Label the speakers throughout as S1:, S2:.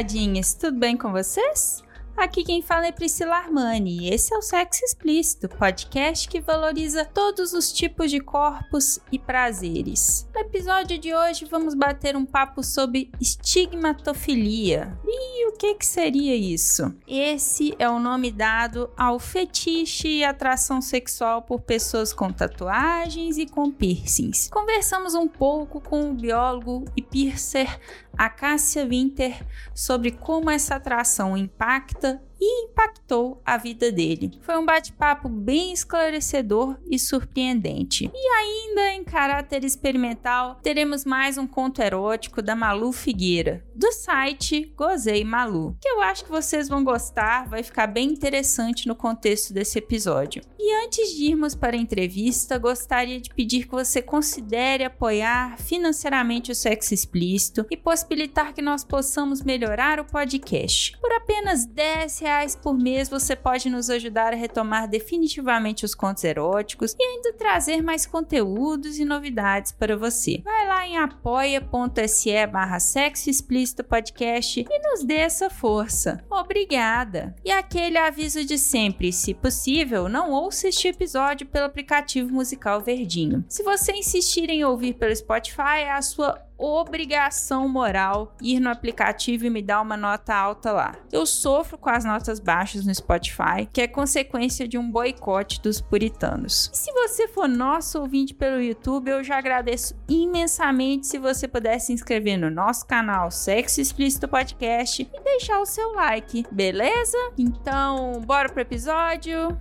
S1: Taradinhas, tudo bem com vocês? Aqui quem fala é Priscila Armani e esse é o Sexo Explícito, podcast que valoriza todos os tipos de corpos e prazeres. No episódio de hoje vamos bater um papo sobre estigmatofilia. E o que, que seria isso? Esse é o nome dado ao fetiche e atração sexual por pessoas com tatuagens e com piercings. Conversamos um pouco com o biólogo e piercer Acácia Winter sobre como essa atração impacta e impactou a vida dele. Foi um bate-papo bem esclarecedor e surpreendente. E ainda em caráter experimental, teremos mais um conto erótico da Malu Figueira, do site Gozei Malu, que eu acho que vocês vão gostar, vai ficar bem interessante no contexto desse episódio. E antes de irmos para a entrevista, gostaria de pedir que você considere apoiar financeiramente o sexo explícito e possibilitar que nós possamos melhorar o podcast. Por apenas 10 reais por mês você pode nos ajudar a retomar definitivamente os contos eróticos e ainda trazer mais conteúdos e novidades para você. Vai lá em apoia.se barra sexo explícito podcast e nos dê essa força. Obrigada! E aquele aviso de sempre, se possível, não ouça este episódio pelo aplicativo musical Verdinho. Se você insistir em ouvir pelo Spotify, a sua obrigação moral ir no aplicativo e me dar uma nota alta lá. Eu sofro com as notas baixas no Spotify, que é consequência de um boicote dos puritanos. E se você for nosso ouvinte pelo YouTube, eu já agradeço imensamente se você puder se inscrever no nosso canal Sexo Explícito Podcast e deixar o seu like, beleza? Então, bora pro episódio.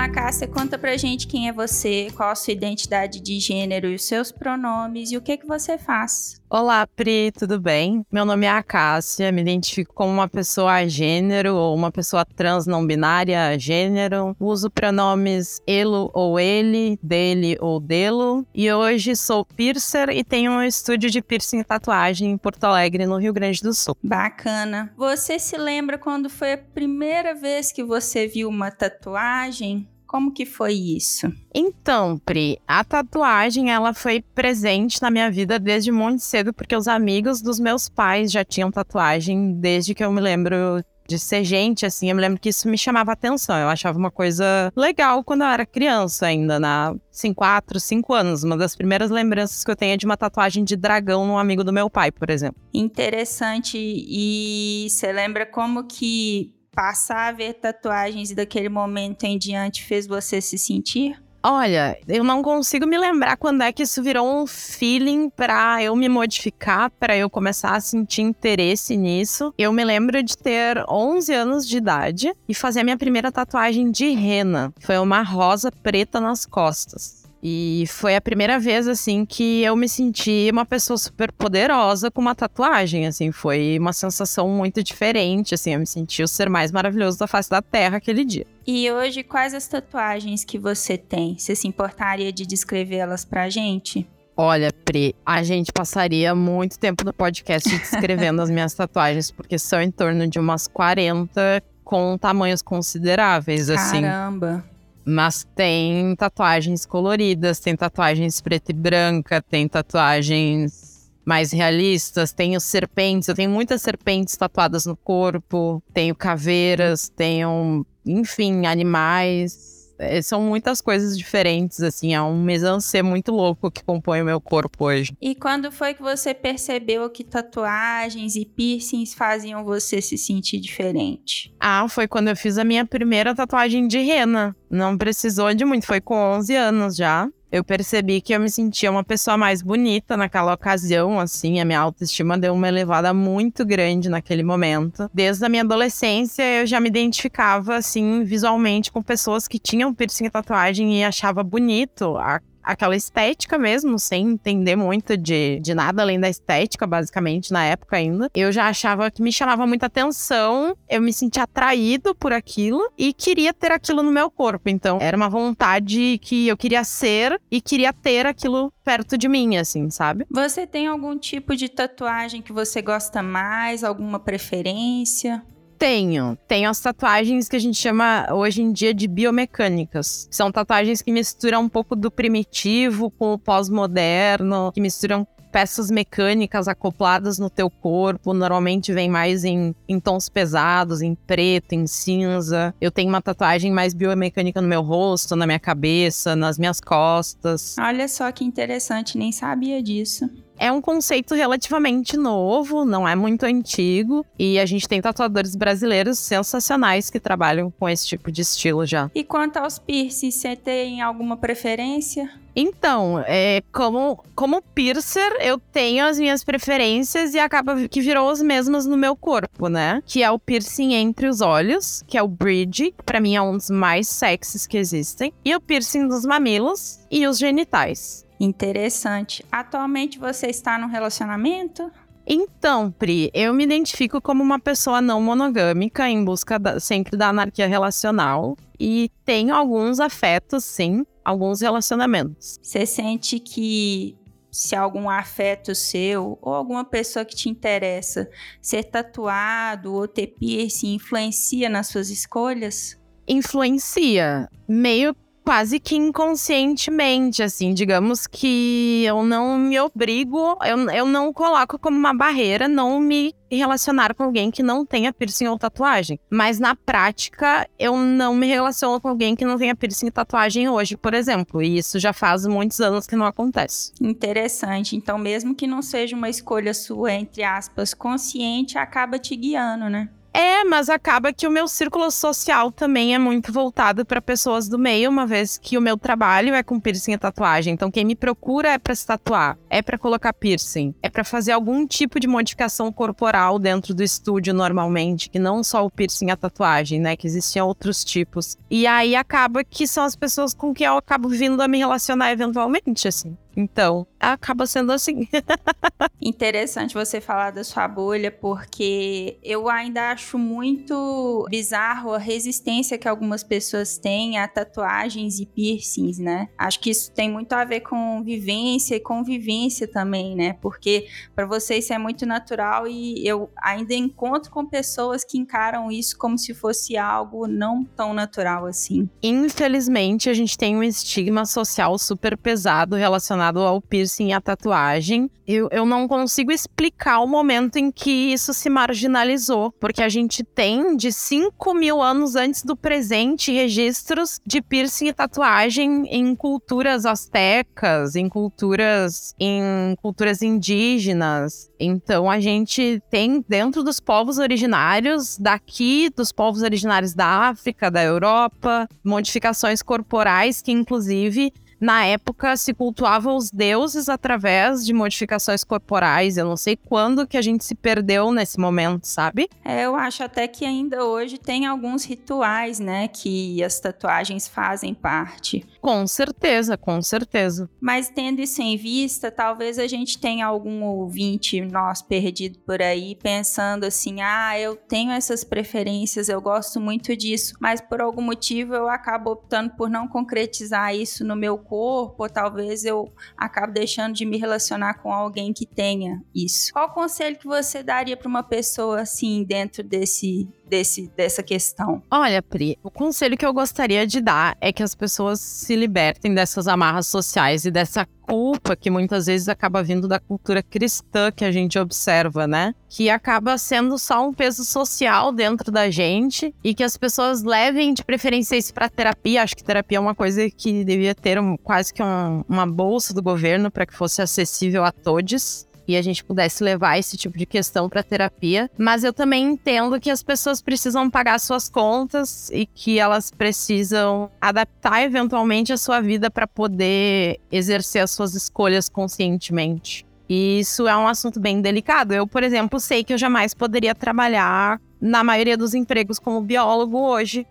S1: A Cássia conta pra gente quem é você, qual a sua identidade de gênero e os seus pronomes e o que que você faz.
S2: Olá, Pri, tudo bem? Meu nome é Acácia, me identifico como uma pessoa gênero ou uma pessoa trans não binária gênero. Uso pronomes elo ou ele, dele ou delo. E hoje sou piercer e tenho um estúdio de piercing e tatuagem em Porto Alegre, no Rio Grande do Sul.
S1: Bacana. Você se lembra quando foi a primeira vez que você viu uma tatuagem? Como que foi isso?
S2: Então, Pri, a tatuagem ela foi presente na minha vida desde muito cedo, porque os amigos dos meus pais já tinham tatuagem desde que eu me lembro de ser gente, assim, eu me lembro que isso me chamava atenção. Eu achava uma coisa legal quando eu era criança ainda, na assim, 4, 5 anos. Uma das primeiras lembranças que eu tenho é de uma tatuagem de dragão num amigo do meu pai, por exemplo.
S1: Interessante. E você lembra como que passar a ver tatuagens daquele momento em diante fez você se sentir?
S2: Olha, eu não consigo me lembrar quando é que isso virou um feeling para eu me modificar, para eu começar a sentir interesse nisso. Eu me lembro de ter 11 anos de idade e fazer a minha primeira tatuagem de rena. Foi uma rosa preta nas costas. E foi a primeira vez, assim, que eu me senti uma pessoa super poderosa com uma tatuagem, assim. Foi uma sensação muito diferente, assim. Eu me senti o ser mais maravilhoso da face da Terra aquele dia.
S1: E hoje, quais as tatuagens que você tem? Você se importaria de descrevê-las pra gente?
S2: Olha, Pri, a gente passaria muito tempo no podcast descrevendo as minhas tatuagens, porque são em torno de umas 40 com tamanhos consideráveis, assim.
S1: Caramba!
S2: Mas tem tatuagens coloridas, tem tatuagens preta e branca, tem tatuagens mais realistas, tenho serpentes, eu tenho muitas serpentes tatuadas no corpo, tenho caveiras, tenho, enfim, animais. É, são muitas coisas diferentes, assim, é um mise-en-scène muito louco que compõe o meu corpo hoje.
S1: E quando foi que você percebeu que tatuagens e piercings faziam você se sentir diferente?
S2: Ah, foi quando eu fiz a minha primeira tatuagem de rena. Não precisou de muito, foi com 11 anos já. eu percebi que eu me sentia uma pessoa mais bonita naquela ocasião, assim, a minha autoestima deu uma elevada muito grande naquele momento. Desde a minha adolescência, eu já me identificava, assim, visualmente com pessoas que tinham piercing e tatuagem e achava bonito a aquela estética mesmo, sem entender muito de, de nada além da estética, basicamente, na época ainda. Eu já achava que me chamava muita atenção, eu me sentia atraído por aquilo e queria ter aquilo no meu corpo. Então, era uma vontade que eu queria ser e queria ter aquilo perto de mim, assim, sabe?
S1: Você tem algum tipo de tatuagem que você gosta mais? Alguma preferência?
S2: Tenho. Tenho as tatuagens que a gente chama hoje em dia de biomecânicas. São tatuagens que misturam um pouco do primitivo com o pós-moderno, que misturam peças mecânicas acopladas no teu corpo. Normalmente vem mais em, em tons pesados, em preto, em cinza. Eu tenho uma tatuagem mais biomecânica no meu rosto, na minha cabeça, nas minhas costas.
S1: Olha só que interessante, nem sabia disso.
S2: É um conceito relativamente novo, não é muito antigo, e a gente tem tatuadores brasileiros sensacionais que trabalham com esse tipo de estilo já.
S1: E quanto aos piercings, você tem alguma preferência?
S2: Então, é, como, como piercer, eu tenho as minhas preferências e acaba que virou as mesmas no meu corpo, né? Que é o piercing entre os olhos, que é o bridge, que pra mim é um dos mais sexys que existem, e o piercing dos mamilos e os genitais.
S1: Interessante. Atualmente você está num relacionamento?
S2: Então, Pri, eu me identifico como uma pessoa não monogâmica, em busca da, sempre da anarquia relacional. E tenho alguns afetos, sim, alguns relacionamentos.
S1: Você sente que se algum afeto seu ou alguma pessoa que te interessa ser tatuado ou ter piercing influencia nas suas escolhas?
S2: Influencia. Meio quase que inconscientemente, assim, digamos que eu não me obrigo, eu, eu não coloco como uma barreira não me relacionar com alguém que não tenha piercing ou tatuagem. Mas na prática, eu não me relaciono com alguém que não tenha piercing e tatuagem hoje, por exemplo. E isso já faz muitos anos que não acontece.
S1: Interessante. Então, mesmo que não seja uma escolha sua, entre aspas, consciente, acaba te guiando, né?
S2: É, mas acaba que o meu círculo social também é muito voltado para pessoas do meio, uma vez que o meu trabalho é com piercing e tatuagem. Então quem me procura é para se tatuar, é para colocar piercing, é para fazer algum tipo de modificação corporal dentro do estúdio normalmente, que não só o piercing e a tatuagem, né, que existiam outros tipos. E aí acaba que são as pessoas com quem eu acabo vindo a me relacionar eventualmente, assim. Então, acaba sendo assim.
S1: Interessante você falar da sua bolha, porque eu ainda acho muito bizarro a resistência que algumas pessoas têm a tatuagens e piercings, né? Acho que isso tem muito a ver com vivência e convivência também, né? Porque para você isso é muito natural e eu ainda encontro com pessoas que encaram isso como se fosse algo não tão natural assim.
S2: Infelizmente, a gente tem um estigma social super pesado relacionado relacionado ao piercing e à tatuagem. Eu, eu não consigo explicar o momento em que isso se marginalizou, porque a gente tem de 5 mil anos antes do presente registros de piercing e tatuagem em culturas astecas, em culturas, em culturas indígenas. Então a gente tem dentro dos povos originários daqui, dos povos originários da África, da Europa, modificações corporais que inclusive na época se cultuava os deuses através de modificações corporais. Eu não sei quando que a gente se perdeu nesse momento, sabe?
S1: É, eu acho até que ainda hoje tem alguns rituais, né, que as tatuagens fazem parte.
S2: Com certeza, com certeza.
S1: Mas tendo isso em vista, talvez a gente tenha algum ouvinte nós perdido por aí pensando assim: "Ah, eu tenho essas preferências, eu gosto muito disso, mas por algum motivo eu acabo optando por não concretizar isso no meu corpo, ou talvez eu acabe deixando de me relacionar com alguém que tenha isso. Qual conselho que você daria para uma pessoa assim dentro desse desse, dessa questão?
S2: Olha, Pri, o conselho que eu gostaria de dar é que as pessoas se libertem dessas amarras sociais e dessa culpa que muitas vezes acaba vindo da cultura cristã que a gente observa, né? Que acaba sendo só um peso social dentro da gente e que as pessoas levem de preferência isso para terapia. Acho que terapia é uma coisa que devia ter um, quase que um, uma bolsa do governo para que fosse acessível a todos e a gente pudesse levar esse tipo de questão para terapia, mas eu também entendo que as pessoas precisam pagar suas contas e que elas precisam adaptar eventualmente a sua vida para poder exercer as suas escolhas conscientemente. E isso é um assunto bem delicado. Eu, por exemplo, sei que eu jamais poderia trabalhar na maioria dos empregos como biólogo hoje,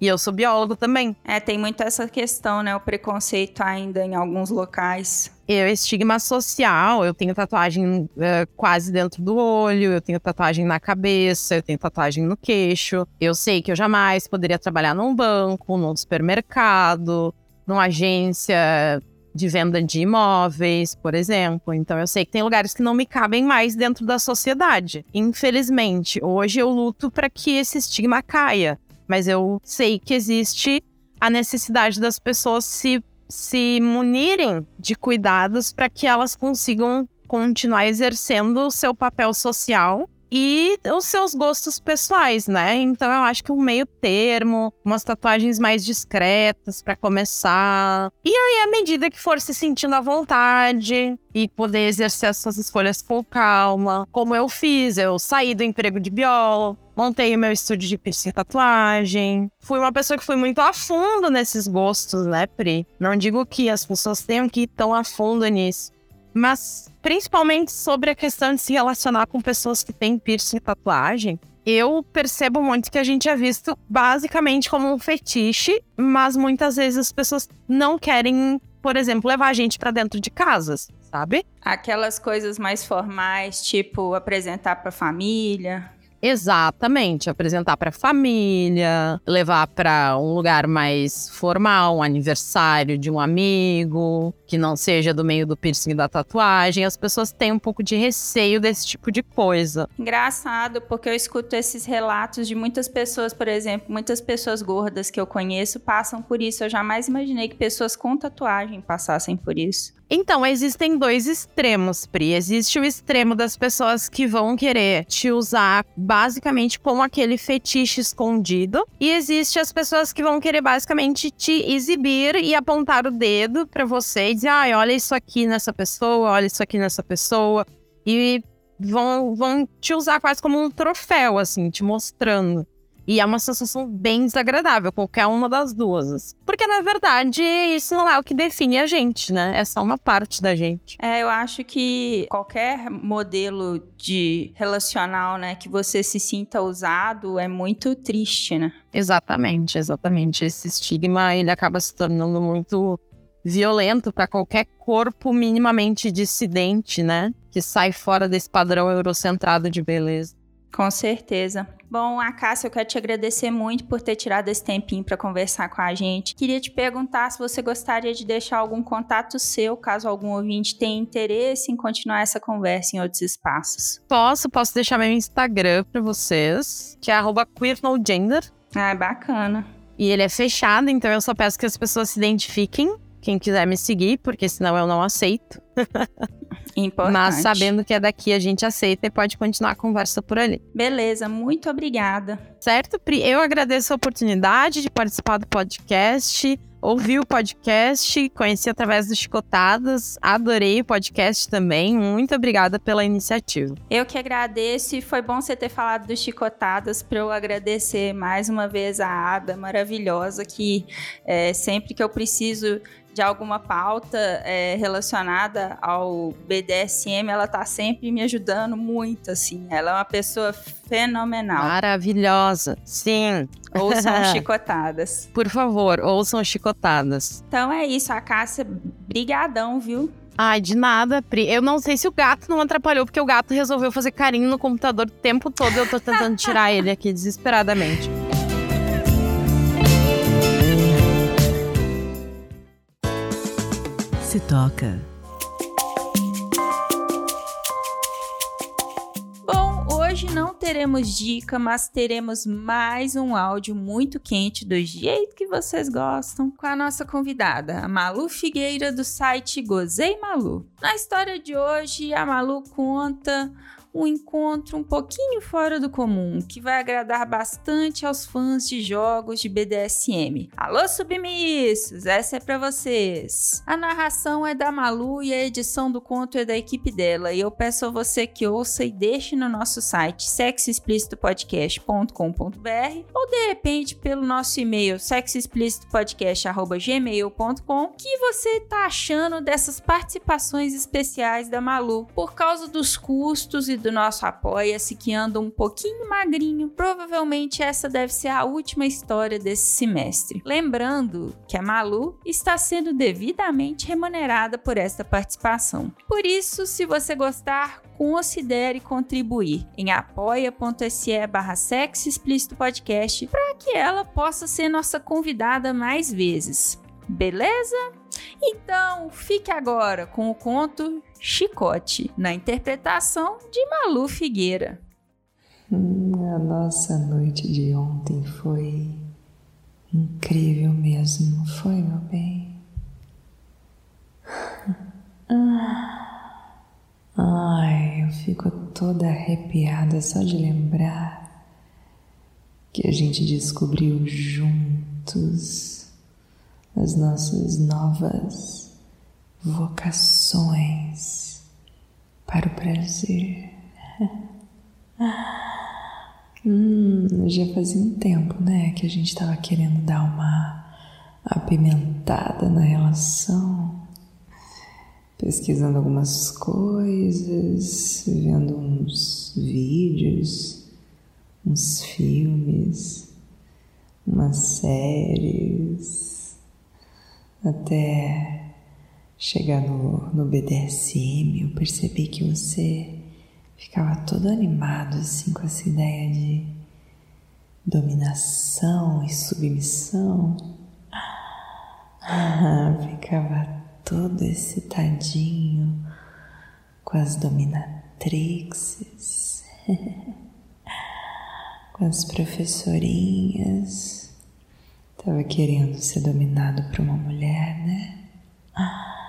S2: e eu sou biólogo também.
S1: É, tem muito essa questão, né? O preconceito ainda em alguns locais.
S2: Eu, estigma social, eu tenho tatuagem uh, quase dentro do olho, eu tenho tatuagem na cabeça, eu tenho tatuagem no queixo. Eu sei que eu jamais poderia trabalhar num banco, num supermercado, numa agência de venda de imóveis, por exemplo. Então eu sei que tem lugares que não me cabem mais dentro da sociedade. Infelizmente, hoje eu luto para que esse estigma caia mas eu sei que existe a necessidade das pessoas se, se munirem de cuidados para que elas consigam continuar exercendo o seu papel social e os seus gostos pessoais, né? Então eu acho que um meio termo, umas tatuagens mais discretas para começar. E aí, à medida que for se sentindo à vontade e poder exercer as suas escolhas com calma, como eu fiz, eu saí do emprego de biólogo, montei o meu estúdio de piercing e tatuagem. Fui uma pessoa que foi muito a fundo nesses gostos, né, Pri? Não digo que as pessoas tenham que ir tão a fundo nisso mas principalmente sobre a questão de se relacionar com pessoas que têm piercing e tatuagem. Eu percebo muito que a gente é visto basicamente como um fetiche, mas muitas vezes as pessoas não querem, por exemplo, levar a gente para dentro de casas, sabe?
S1: Aquelas coisas mais formais, tipo apresentar para família.
S2: Exatamente, apresentar para família, levar para um lugar mais formal, um aniversário de um amigo, que não seja do meio do piercing da tatuagem. As pessoas têm um pouco de receio desse tipo de coisa.
S1: Engraçado, porque eu escuto esses relatos de muitas pessoas, por exemplo, muitas pessoas gordas que eu conheço passam por isso. Eu jamais imaginei que pessoas com tatuagem passassem por isso.
S2: Então, existem dois extremos, Pri. Existe o extremo das pessoas que vão querer te usar basicamente como aquele fetiche escondido, e existe as pessoas que vão querer basicamente te exibir e apontar o dedo para você e dizer: "Ai, olha isso aqui nessa pessoa, olha isso aqui nessa pessoa". E vão, vão te usar quase como um troféu, assim, te mostrando. E é uma sensação bem desagradável, qualquer uma das duas. Porque, na verdade, isso não é o que define a gente, né? É só uma parte da gente.
S1: É, eu acho que qualquer modelo de relacional, né, que você se sinta usado é muito triste, né?
S2: Exatamente, exatamente. Esse estigma, ele acaba se tornando muito violento para qualquer corpo minimamente dissidente, né? Que sai fora desse padrão eurocentrado de beleza.
S1: Com certeza. Bom, a Cássia, eu quero te agradecer muito por ter tirado esse tempinho para conversar com a gente. Queria te perguntar se você gostaria de deixar algum contato seu, caso algum ouvinte tenha interesse em continuar essa conversa em outros espaços.
S2: Posso, posso deixar meu Instagram para vocês, que é queernogender.
S1: Ah, bacana.
S2: E ele é fechado, então eu só peço que as pessoas se identifiquem quem quiser me seguir, porque senão eu não aceito.
S1: Importante.
S2: Mas sabendo que é daqui, a gente aceita e pode continuar a conversa por ali.
S1: Beleza, muito obrigada.
S2: Certo, Pri? Eu agradeço a oportunidade de participar do podcast. Ouvi o podcast, conheci através do Chicotadas, adorei o podcast também. Muito obrigada pela iniciativa.
S1: Eu que agradeço e foi bom você ter falado do Chicotadas para eu agradecer mais uma vez a Ada maravilhosa que é, sempre que eu preciso de alguma pauta é, relacionada ao BDSM, ela tá sempre me ajudando muito, assim. Ela é uma pessoa fenomenal.
S2: Maravilhosa, sim.
S1: Ouçam chicotadas.
S2: Por favor, ouçam chicotadas.
S1: Então é isso, a Cássia, brigadão, viu?
S2: Ai, de nada, Pri. Eu não sei se o gato não atrapalhou, porque o gato resolveu fazer carinho no computador o tempo todo. Eu tô tentando tirar ele aqui desesperadamente.
S3: Se toca.
S1: Bom, hoje não teremos dica, mas teremos mais um áudio muito quente do jeito que vocês gostam com a nossa convidada, a Malu Figueira do site Gozei Malu. Na história de hoje, a Malu conta um encontro um pouquinho fora do comum, que vai agradar bastante aos fãs de jogos de BDSM. Alô, submissos! Essa é para vocês. A narração é da Malu e a edição do conto é da equipe dela, e eu peço a você que ouça e deixe no nosso site sexoexplicitopodcast.com.br ou de repente pelo nosso e-mail sexoexplicitopodcast.gmail.com que você tá achando dessas participações especiais da Malu por causa dos custos e do nosso apoia-se que anda um pouquinho magrinho. Provavelmente essa deve ser a última história desse semestre. Lembrando que a Malu está sendo devidamente remunerada por esta participação. Por isso, se você gostar, considere contribuir em apoia.se barra sexo explícito podcast para que ela possa ser nossa convidada mais vezes. Beleza? Então, fique agora com o conto Chicote, na interpretação de Malu Figueira.
S4: A nossa noite de ontem foi incrível mesmo, foi, meu bem? Ai, eu fico toda arrepiada só de lembrar que a gente descobriu juntos as nossas novas vocações para o prazer. hum, já fazia um tempo, né, que a gente estava querendo dar uma apimentada na relação, pesquisando algumas coisas, vendo uns vídeos, uns filmes, umas séries, até chegar no, no BDSM, eu percebi que você ficava todo animado assim com essa ideia de dominação e submissão. Ah, ficava todo excitadinho com as dominatrixes, com as professorinhas. Tava querendo ser dominado por uma mulher, né? Ah,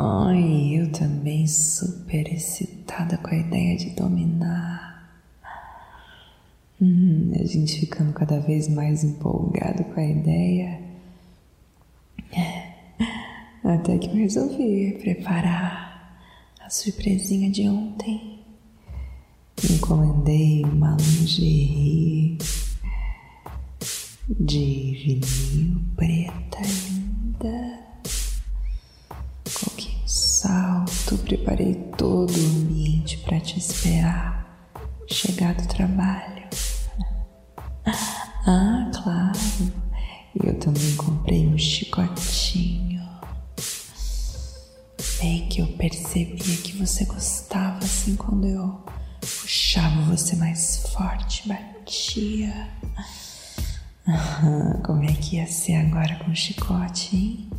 S4: Ai, eu também super excitada com a ideia de dominar. Hum, a gente ficando cada vez mais empolgado com a ideia. Até que eu resolvi preparar a surpresinha de ontem. Encomendei uma lingerie de vinil preta linda salto, preparei todo o ambiente para te esperar chegar do trabalho. Ah, claro, eu também comprei um chicotinho. Bem que eu percebia que você gostava assim quando eu puxava você mais forte, batia. como é que ia ser agora com o chicote, hein?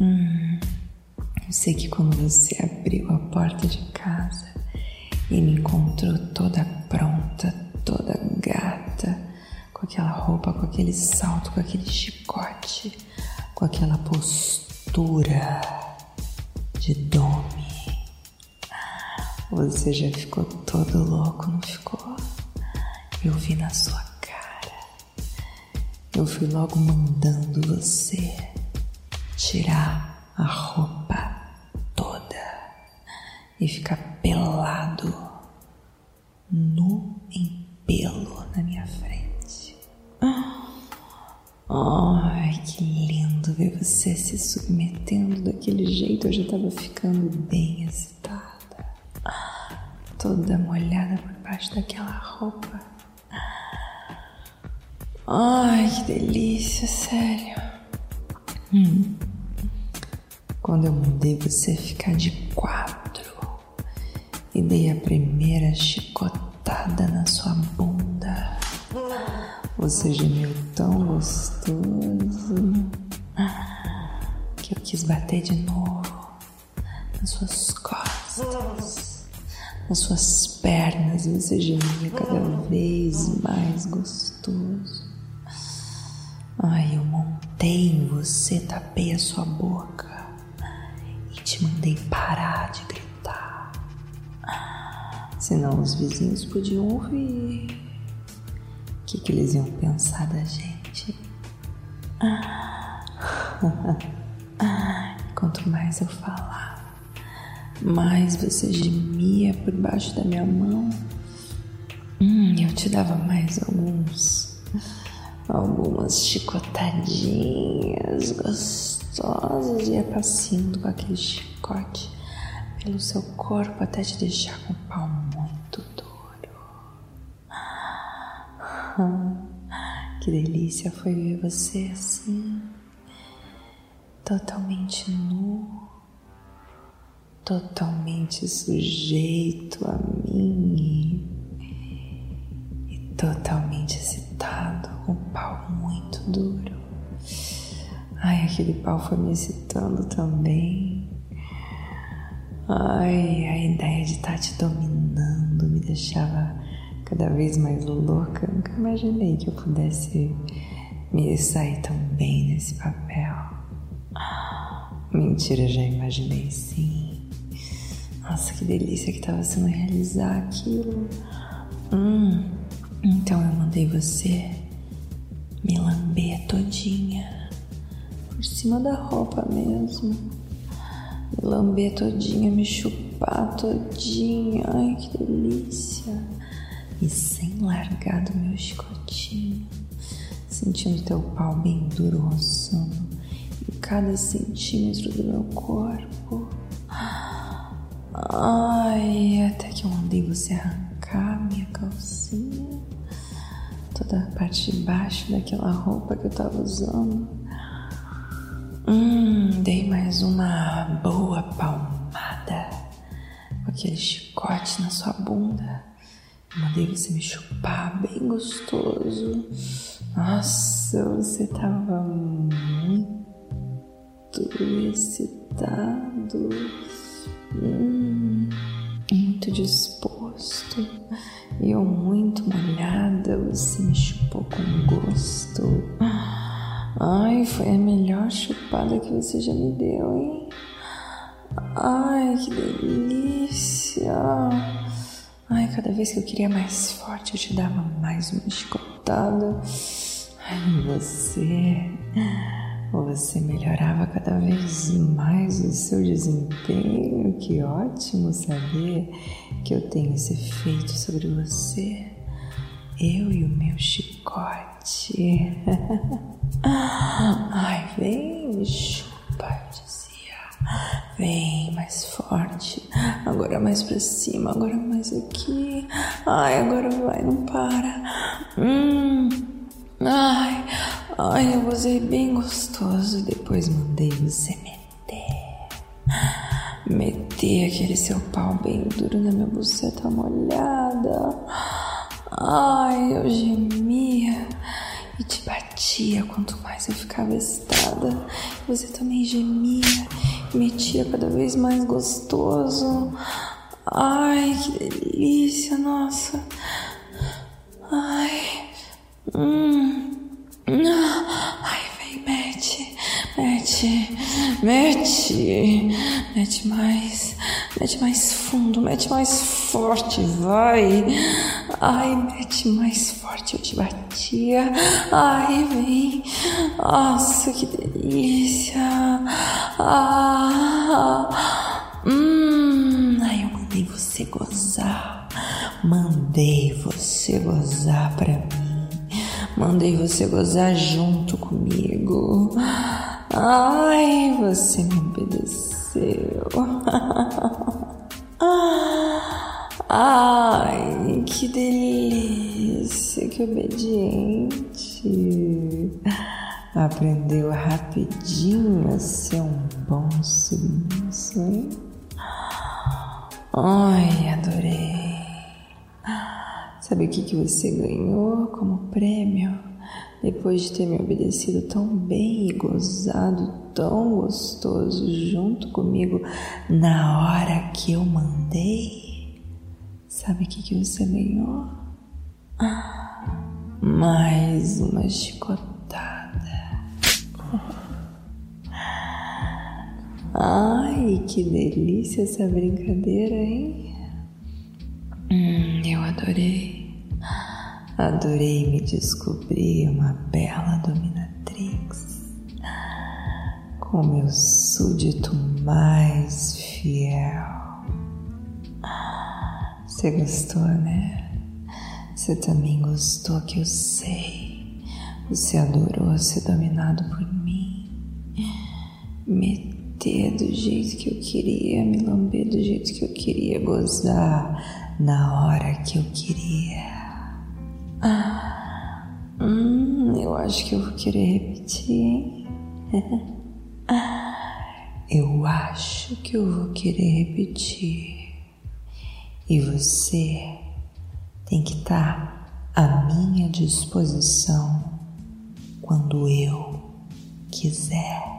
S4: Hum. Eu sei que quando você abriu a porta de casa e me encontrou toda pronta, toda gata, com aquela roupa, com aquele salto, com aquele chicote, com aquela postura de dome. Você já ficou todo louco, não ficou? Eu vi na sua cara. Eu fui logo mandando você tirar a roupa e ficar pelado, nu em pelo na minha frente. Ai, que lindo ver você se submetendo daquele jeito. Eu já tava ficando bem excitada, toda molhada por baixo daquela roupa. Ai, que delícia, sério. Hum. Quando eu mandei você ficar de quatro e dei a primeira chicotada na sua bunda. Você gemeu tão gostoso que eu quis bater de novo nas suas costas, nas suas pernas. Você gemia cada vez mais gostoso. Ai, eu montei em você, tapei a sua boca e te mandei parar de. Senão os vizinhos podiam ouvir. O que, que eles iam pensar da gente? Quanto mais eu falava, mais você gemia por baixo da minha mão. Hum, eu te dava mais alguns, algumas chicotadinhas gostosas e ia passeando com aquele chicote pelo seu corpo até te deixar com o pau muito duro. Que delícia foi ver você assim, totalmente nu, totalmente sujeito a mim e totalmente excitado, com o pau muito duro. Ai, aquele pau foi me excitando também. Ai, a ideia de estar tá te dominando me deixava cada vez mais louca. Nunca imaginei que eu pudesse me sair tão bem nesse papel. Mentira, já imaginei sim. Nossa, que delícia que estava sendo realizar aquilo. Hum, então eu mandei você me lamber todinha por cima da roupa mesmo me lamber todinha, me chupar todinha. Ai, que delícia. E sem largar do meu chicotinho, sentindo teu pau bem duro roçando em cada centímetro do meu corpo. Ai, até que eu mandei você arrancar minha calcinha, toda a parte de baixo daquela roupa que eu tava usando. Hum, dei mais uma boa palmada com aquele chicote na sua bunda. Mandei você me chupar bem gostoso. Nossa, você tava muito excitado. Hum, muito disposto. E eu muito molhada, você me chupou com gosto. Ai, foi a melhor chupada que você já me deu, hein? Ai, que delícia! Ai, cada vez que eu queria mais forte, eu te dava mais uma chicotada. Ai, você. Você melhorava cada vez mais o seu desempenho. Que ótimo saber que eu tenho esse efeito sobre você. Eu e o meu chicote. Ai, vem, me chupa. Vem mais forte. Agora mais pra cima, agora mais aqui. Ai, agora vai, não para. Hum. Ai, ai, eu usei bem gostoso. Depois mandei você meter. Meter aquele seu pau bem duro na minha buceta molhada. Ai, eu gemia e te batia quanto mais eu ficava excitada. Você também gemia metia cada vez mais gostoso. Ai, que delícia, nossa. Ai, hum. Ai, vem, mete, mete, mete, mete mais, mete mais fundo, mete mais forte, vai. Ai, mete mais forte, eu te batia. Ai, vem. Nossa, que delícia. Ah, hum. Ai, eu mandei você gozar. Mandei você gozar pra mim. Mandei você gozar junto comigo. Ai, você me obedeceu. Ai, que delícia, que obediente. Aprendeu rapidinho a ser um bom submisso, hein? Ai, adorei. Sabe o que, que você ganhou como prêmio? Depois de ter me obedecido tão bem e gozado tão gostoso junto comigo na hora que eu mandei? Sabe o que, que você ganhou? mais uma chicotada. Ai, que delícia essa brincadeira, hein? Hum, eu adorei. Adorei me descobrir uma bela dominatrix. Com meu súdito mais fiel. Você gostou, né? Você também gostou que eu sei. Você adorou ser dominado por mim. Meter do jeito que eu queria, me lamber do jeito que eu queria, gozar na hora que eu queria. Ah, hum, eu acho que eu vou querer repetir, hein? eu acho que eu vou querer repetir. E você tem que estar à minha disposição quando eu quiser.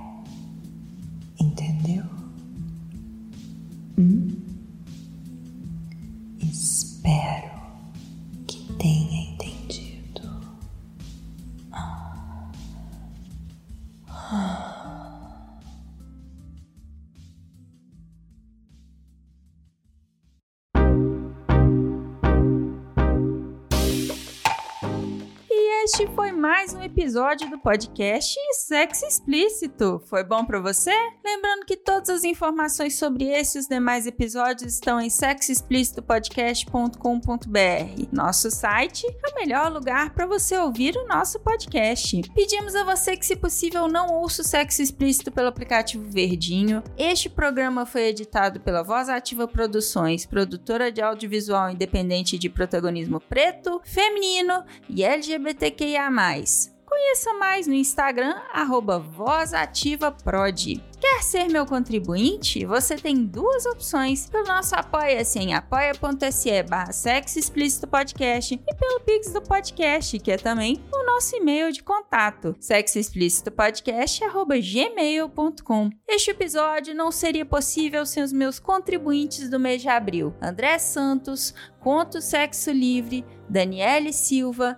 S1: Este foi mais um episódio do podcast Sexo Explícito. Foi bom para você? Lembrando que todas as informações sobre esse e os demais episódios estão em sexoexplicitopodcast.com.br. Nosso site é o melhor lugar para você ouvir o nosso podcast. Pedimos a você que, se possível, não ouça o Sexo Explícito pelo aplicativo Verdinho. Este programa foi editado pela Voz Ativa Produções, produtora de audiovisual independente de protagonismo preto, feminino e LGBT LGBTQIA+. Conheça mais no Instagram, arroba VozAtivaProd. Quer ser meu contribuinte? Você tem duas opções pelo nosso Apoia-se em apoia.se barra Sexo Explícito Podcast e pelo Pix do podcast, que é também o nosso e-mail de contato, sexoexplicitopodcast.gmail.com. Este episódio não seria possível sem os meus contribuintes do mês de abril. André Santos, Conto Sexo Livre, Daniele Silva,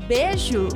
S1: Beijo!